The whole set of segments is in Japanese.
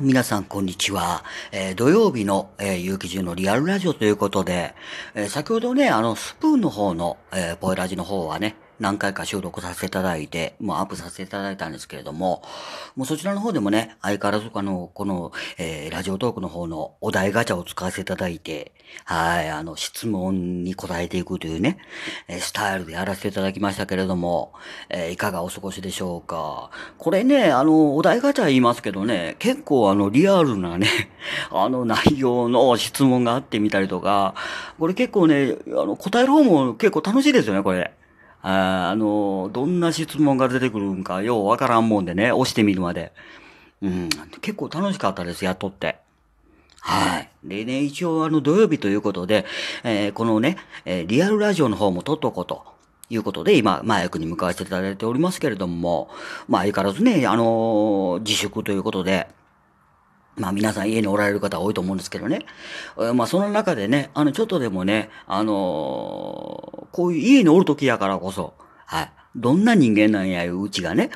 皆さんこんにちは。えー土曜日の、えー、有機中のリアルラジオということで、えー先ほどね、あの、スプーンの方の、えーポエラジの方はね、何回か収録させていただいて、もうアップさせていただいたんですけれども、もうそちらの方でもね、相変わらずあの、この、えーラジオトークの方のお題ガチャを使わせていただいて、はい、あの、質問に答えていくというね、えスタイルでやらせていただきましたけれども、えーいかがお過ごしでしょうか。これね、あの、お題ガチャ言いますけどね、結構あの、リアルなね、あの、内容の質問があってみたりとか、これ結構ね、あの、答える方も結構楽しいですよね、これ。ああの、どんな質問が出てくるんか、ようわからんもんでね、押してみるまで。うん、結構楽しかったです、やっとって。はい。でね、一応あの土曜日ということで、えーこのね、えーリアルラジオの方も撮っとこうと。いうことで、今、マイクに向かわせていただいておりますけれども、まあ、相変わらずね、あのー自粛ということで、まあ皆さん家におられる方多いと思うんですけどね。まあその中でね、あのちょっとでもね、あのこういう家におる時やからこそ、はい。どんな人間なんやいううちがね、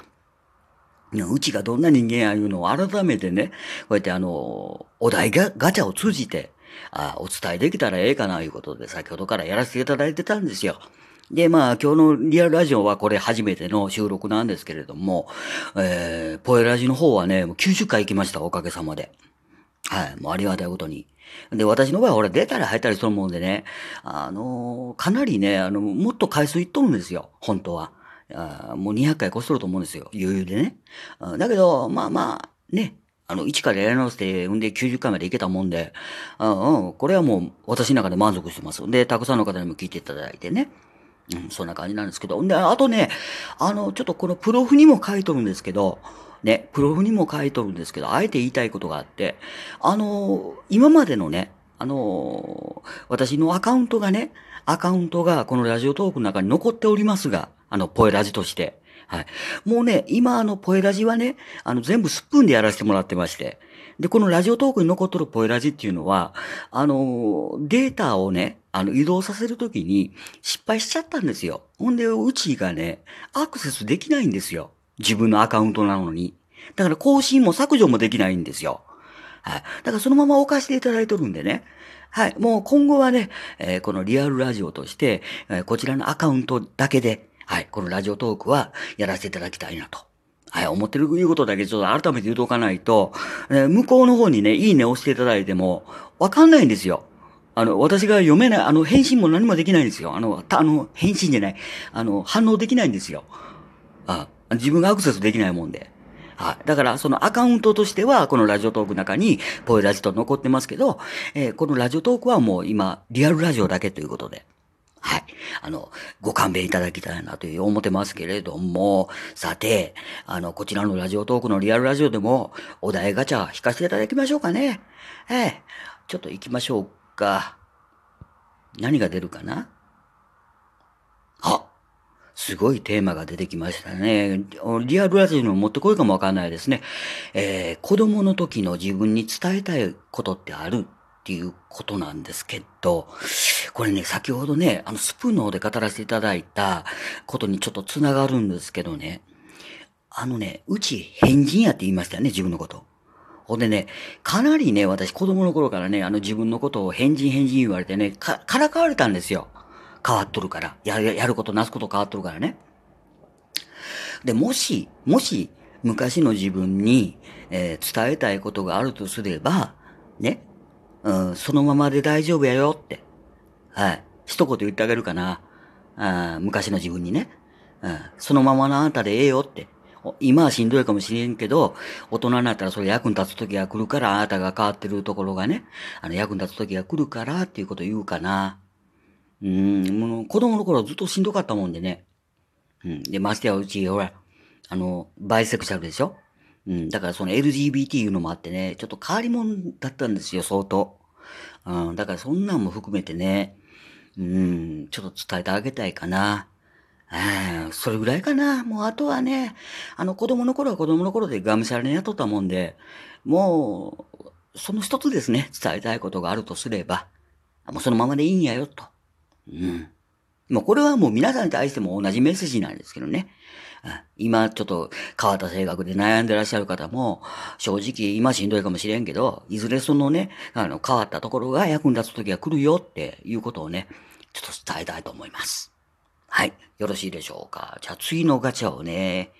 うちがどんな人間やいうのを改めてね、こうやってあの、お題がガチャを通じて、あお伝えできたらええかないうことで、先ほどからやらせていただいてたんですよ。で、まあ、今日のリアルラジオはこれ初めての収録なんですけれども、えー、ポエラジの方はね、もう90回行きました、おかげさまで。はい、もうありがたいことに。で、私の場合は俺出たり入ったりするもんでね、あのーかなりね、あの、もっと回数いっとるんですよ、本当は。あもう200回越しとると思うんですよ、余裕でね。だけど、まあまあ、ね、あの、1からやり直して、んで90回までいけたもんで、うんうん、これはもう私の中で満足してます。で、たくさんの方にも聞いていただいてね。うん、そんな感じなんですけど。で、あとね、あの、ちょっとこのプロフにも書いとるんですけど、ね、プロフにも書いとるんですけど、あえて言いたいことがあって、あの、今までのね、あの、私のアカウントがね、アカウントがこのラジオトークの中に残っておりますが、あの、ポエラジとして。はい。もうね、今あの、ポエラジはね、あの、全部スプーンでやらせてもらってまして。で、このラジオトークに残っとるポエラジっていうのは、あの、データをね、あの、移動させるときに失敗しちゃったんですよ。ほんで、うちがね、アクセスできないんですよ。自分のアカウントなのに。だから更新も削除もできないんですよ。はい。だからそのまま置かせていただいとるんでね。はい。もう今後はね、えーこのリアルラジオとして、えーこちらのアカウントだけで、はい。このラジオトークはやらせていただきたいなと。はい。思ってるいうことだけちょっと改めて言うとおかないと、えー向こうの方にね、いいね押していただいても、わかんないんですよ。あの、私が読めない、あの、返信も何もできないんですよ。あの、たあの、返信じゃない。あの、反応できないんですよ。あ自分がアクセスできないもんで。はい。だから、そのアカウントとしては、このラジオトークの中に、ポエラジと残ってますけど、えーこのラジオトークはもう今、リアルラジオだけということで。はい。あの、ご勘弁いただきたいなという思ってますけれども、さて、あの、こちらのラジオトークのリアルラジオでも、お題ガチャ引かせていただきましょうかね。ええ。ちょっと行きましょうか。何が出るかな？あすごいテーマが出てきましたね。リアルラジオにも持ってこいかもわかんないですね。えー子供の時の自分に伝えたいことってある？っていうことなんですけど、これね、先ほどね、あの、スプーンの方で語らせていただいたことにちょっとつながるんですけどね、あのね、うち変人やって言いましたよね、自分のこと。ほんでね、かなりね、私子供の頃からね、あの自分のことを変人変人言われてね、か、からかわれたんですよ。変わっとるから。やる、やることなすこと変わっとるからね。で、もし、もし、昔の自分に、えー伝えたいことがあるとすれば、ね、うん、そのままで大丈夫やよって。はい。一言言ってあげるかな。あ昔の自分にね。うん、そのままのあなたでええよって。今はしんどいかもしれんけど、大人になったらそれ役に立つ時が来るから、あなたが変わってるところがね、あの役に立つ時が来るからっていうこと言うかな。うん、もう子供の頃ずっとしんどかったもんでね。うん。で、ましてやうち、ほら、あの、バイセクシャルでしょ？うん。だからその LGBT いうのもあってね、ちょっと変わり者だったんですよ、相当。うん。だからそんなんも含めてね、うん、ちょっと伝えてあげたいかな。ああ、それぐらいかな。もうあとはね、あの子供の頃は子供の頃でがむしゃらにやっとったもんで、もう、その一つですね、伝えたいことがあるとすれば、もうそのままでいいんやよ、と。うん。もうこれはもう皆さんに対しても同じメッセージなんですけどね。今ちょっと変わった性格で悩んでらっしゃる方も、正直今しんどいかもしれんけど、いずれそのね、あの変わったところが役に立つ時が来るよっていうことをね、ちょっと伝えたいと思います。はい。よろしいでしょうか。じゃあ次のガチャをね、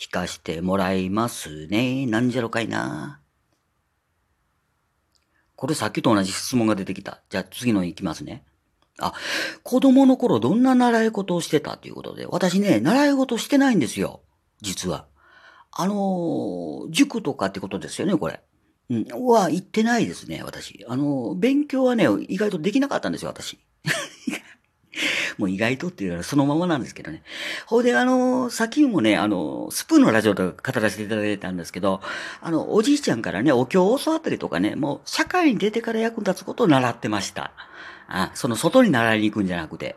引かしてもらいますね。なんじゃろかいな。これさっきと同じ質問が出てきた。じゃあ次の行きますね。あ、子供の頃どんな習い事をしてたということで、私ね、習い事してないんですよ。実は。あの塾とかってことですよね、これ。うん、は行ってないですね、私。あの勉強はね、意外とできなかったんですよ、私。もう意外とっていうのはそのままなんですけどね。ほいで、あの、さっきもね、あの、スプーンのラジオとか語らせていただいたんですけど、あの、おじいちゃんからね、お経を教わったりとかね、もう社会に出てから役に立つことを習ってました。あその外に習いに行くんじゃなくて。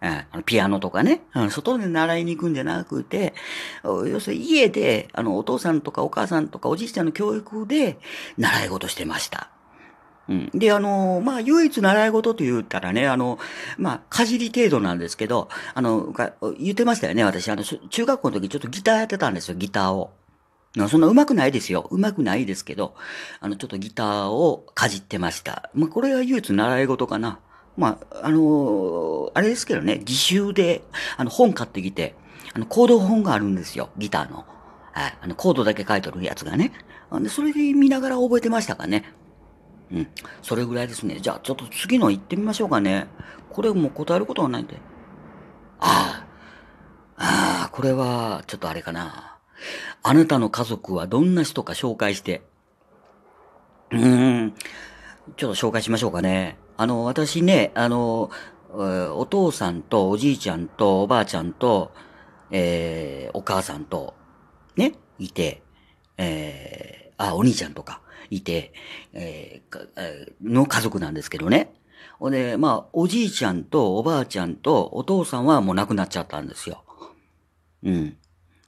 あのピアノとかね、外で習いに行くんじゃなくて、要するに家で、あの、お父さんとかお母さんとかおじいちゃんの教育で習い事してました。うん。で、あの、まあ、唯一習い事と言ったらね、あの、まあ、かじり程度なんですけど、あの、言ってましたよね、私。あの、中学校の時ちょっとギターやってたんですよ、ギターを。そんな上手くないですよ。上手くないですけど、あの、ちょっとギターをかじってました。まあ、これが唯一習い事かな。まあ、あのあれですけどね、自習で、あの、本買ってきて、あの、コード本があるんですよ、ギターの。はい。あの、コードだけ書いてるやつがね。で、それで見ながら覚えてましたかね。うん。それぐらいですね。じゃあ、ちょっと次の行ってみましょうかね。これもう答えることはないんで。ああ。ああ、これは、ちょっとあれかな。あなたの家族はどんな人か紹介して。うーん。ちょっと紹介しましょうかね。あの、私ね、あの、お父さんとおじいちゃんとおばあちゃんと、えー、お母さんと、ね、いて、えー、あ、お兄ちゃんとか。いて、えー、の家族なんですけどね。ほんで、まあ、おじいちゃんとおばあちゃんとお父さんはもう亡くなっちゃったんですよ。うん。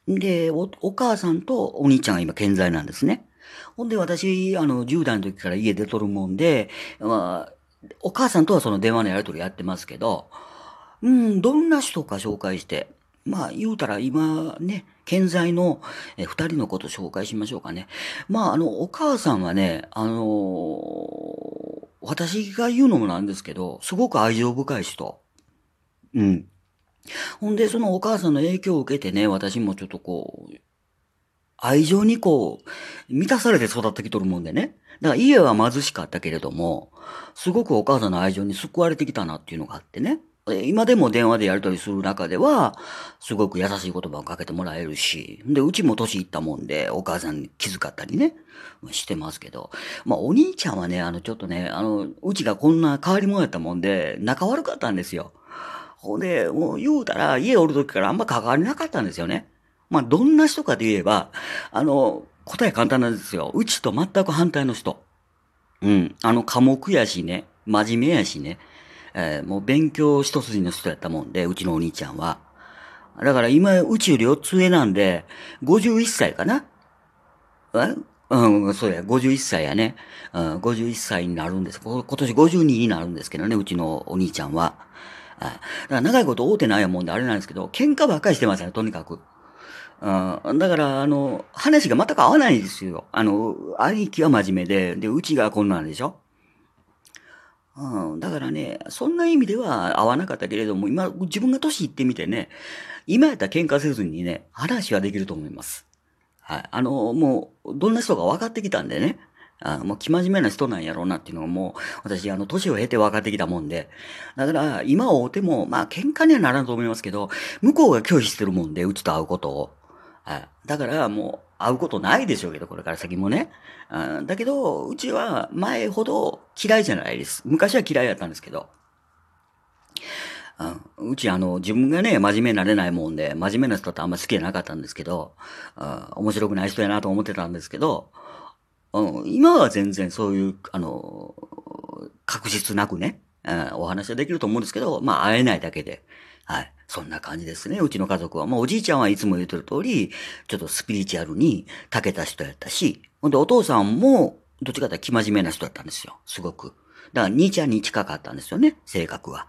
で、お、お母さんとお兄ちゃんが今健在なんですね。ほんで、私、あの、10代の時から家出とるもんで、まあ、お母さんとはその電話のやりとりやってますけど、うん、どんな人か紹介して、まあ、言うたら今ね、健在の二人のこと紹介しましょうかね。まあ、あの、お母さんはね、あのー、私が言うのもなんですけど、すごく愛情深い人。うん。ほんで、そのお母さんの影響を受けてね、私もちょっとこう、愛情にこう、満たされて育ってきとるもんでね。だから家は貧しかったけれども、すごくお母さんの愛情に救われてきたなっていうのがあってね。今でも電話でやり取りする中では、すごく優しい言葉をかけてもらえるし、で、うちも年いったもんで、お母さんに気遣ったりね、してますけど、まあ、お兄ちゃんはね、あの、ちょっとね、あの、うちがこんな変わり者やったもんで、仲悪かったんですよ。ほんで、もう言うたら、家おる時からあんま関わりなかったんですよね。まあ、どんな人かといえば、あの、答え簡単なんですよ。うちと全く反対の人。うん。あの、科目やしね、真面目やしね、えー、もう勉強一筋の人やったもんで、うちのお兄ちゃんは。だから今、うちより4つ上なんで、51歳かなえ？うん、そうや、51歳やね。うん、51歳になるんです。今年52になるんですけどね、うちのお兄ちゃんは。だから長いこと会うてないもんであれなんですけど、喧嘩ばっかりしてますね、とにかく。うん、だから、あの、話が全く合わないですよ。あの、兄貴は真面目で、で、うちがこんなんでしょうん、だからね、そんな意味では合わなかったけれども、今、自分が年いってみてね、今やったら喧嘩せずにね、話はできると思います。はい。あの、もう、どんな人か分かってきたんでね、あもう、生真面目な人なんやろうなっていうのがもう、私、あの、年を経て分かってきたもんで、だから、今会うても、まあ、喧嘩にはならんと思いますけど、向こうが拒否してるもんで、うちと会うことを。はい。だから、もう、会うことないでしょうけど、これから先もね。うん、だけど、うちは前ほど嫌いじゃないです。昔は嫌いだったんですけど。う、ちあの、自分がね、真面目になれないもんで、真面目な人ってあんま好きじゃなかったんですけど、うん、面白くない人やなと思ってたんですけど、うん、今は全然そういう、あの、確実なくね、うん、お話はできると思うんですけど、まあ会えないだけで、はい。そんな感じですね、うちの家族は。もうおじいちゃんはいつも言ってる通り、ちょっとスピリチュアルに長けた人やったし、ほんでお父さんも、どっちかというと生真面目な人だったんですよ、すごく。だから兄ちゃんに近かったんですよね、性格は。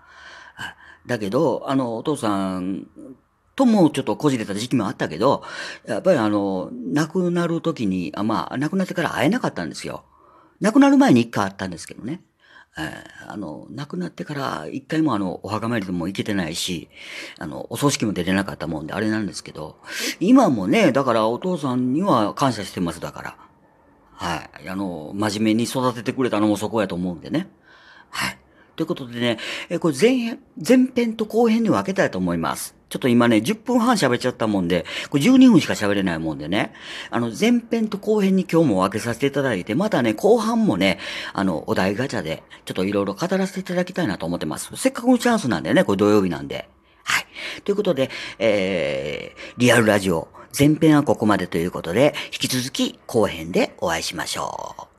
だけど、あの、お父さんともちょっとこじれた時期もあったけど、やっぱりあの、亡くなる時に、あまあ、亡くなってから会えなかったんですよ。亡くなる前に一回会ったんですけどね。えー、あの、亡くなってから一回もあの、お墓参りでも行けてないし、あの、お葬式も出れなかったもんであれなんですけど、今もね、だからお父さんには感謝してますだから。はい。あの、真面目に育ててくれたのもそこやと思うんでね。はい。ということでね、えこれ前編、前編と後編に分けたいと思います。ちょっと今ね、10分半喋っちゃったもんで、これ12分しか喋れないもんでね、あの、前編と後編に今日も分けさせていただいて、またね、後半もね、あの、お題ガチャで、ちょっといろいろ語らせていただきたいなと思ってます。せっかくのチャンスなんでね、これ土曜日なんで。はい。ということで、えー、リアルラジオ、前編はここまでということで、引き続き後編でお会いしましょう。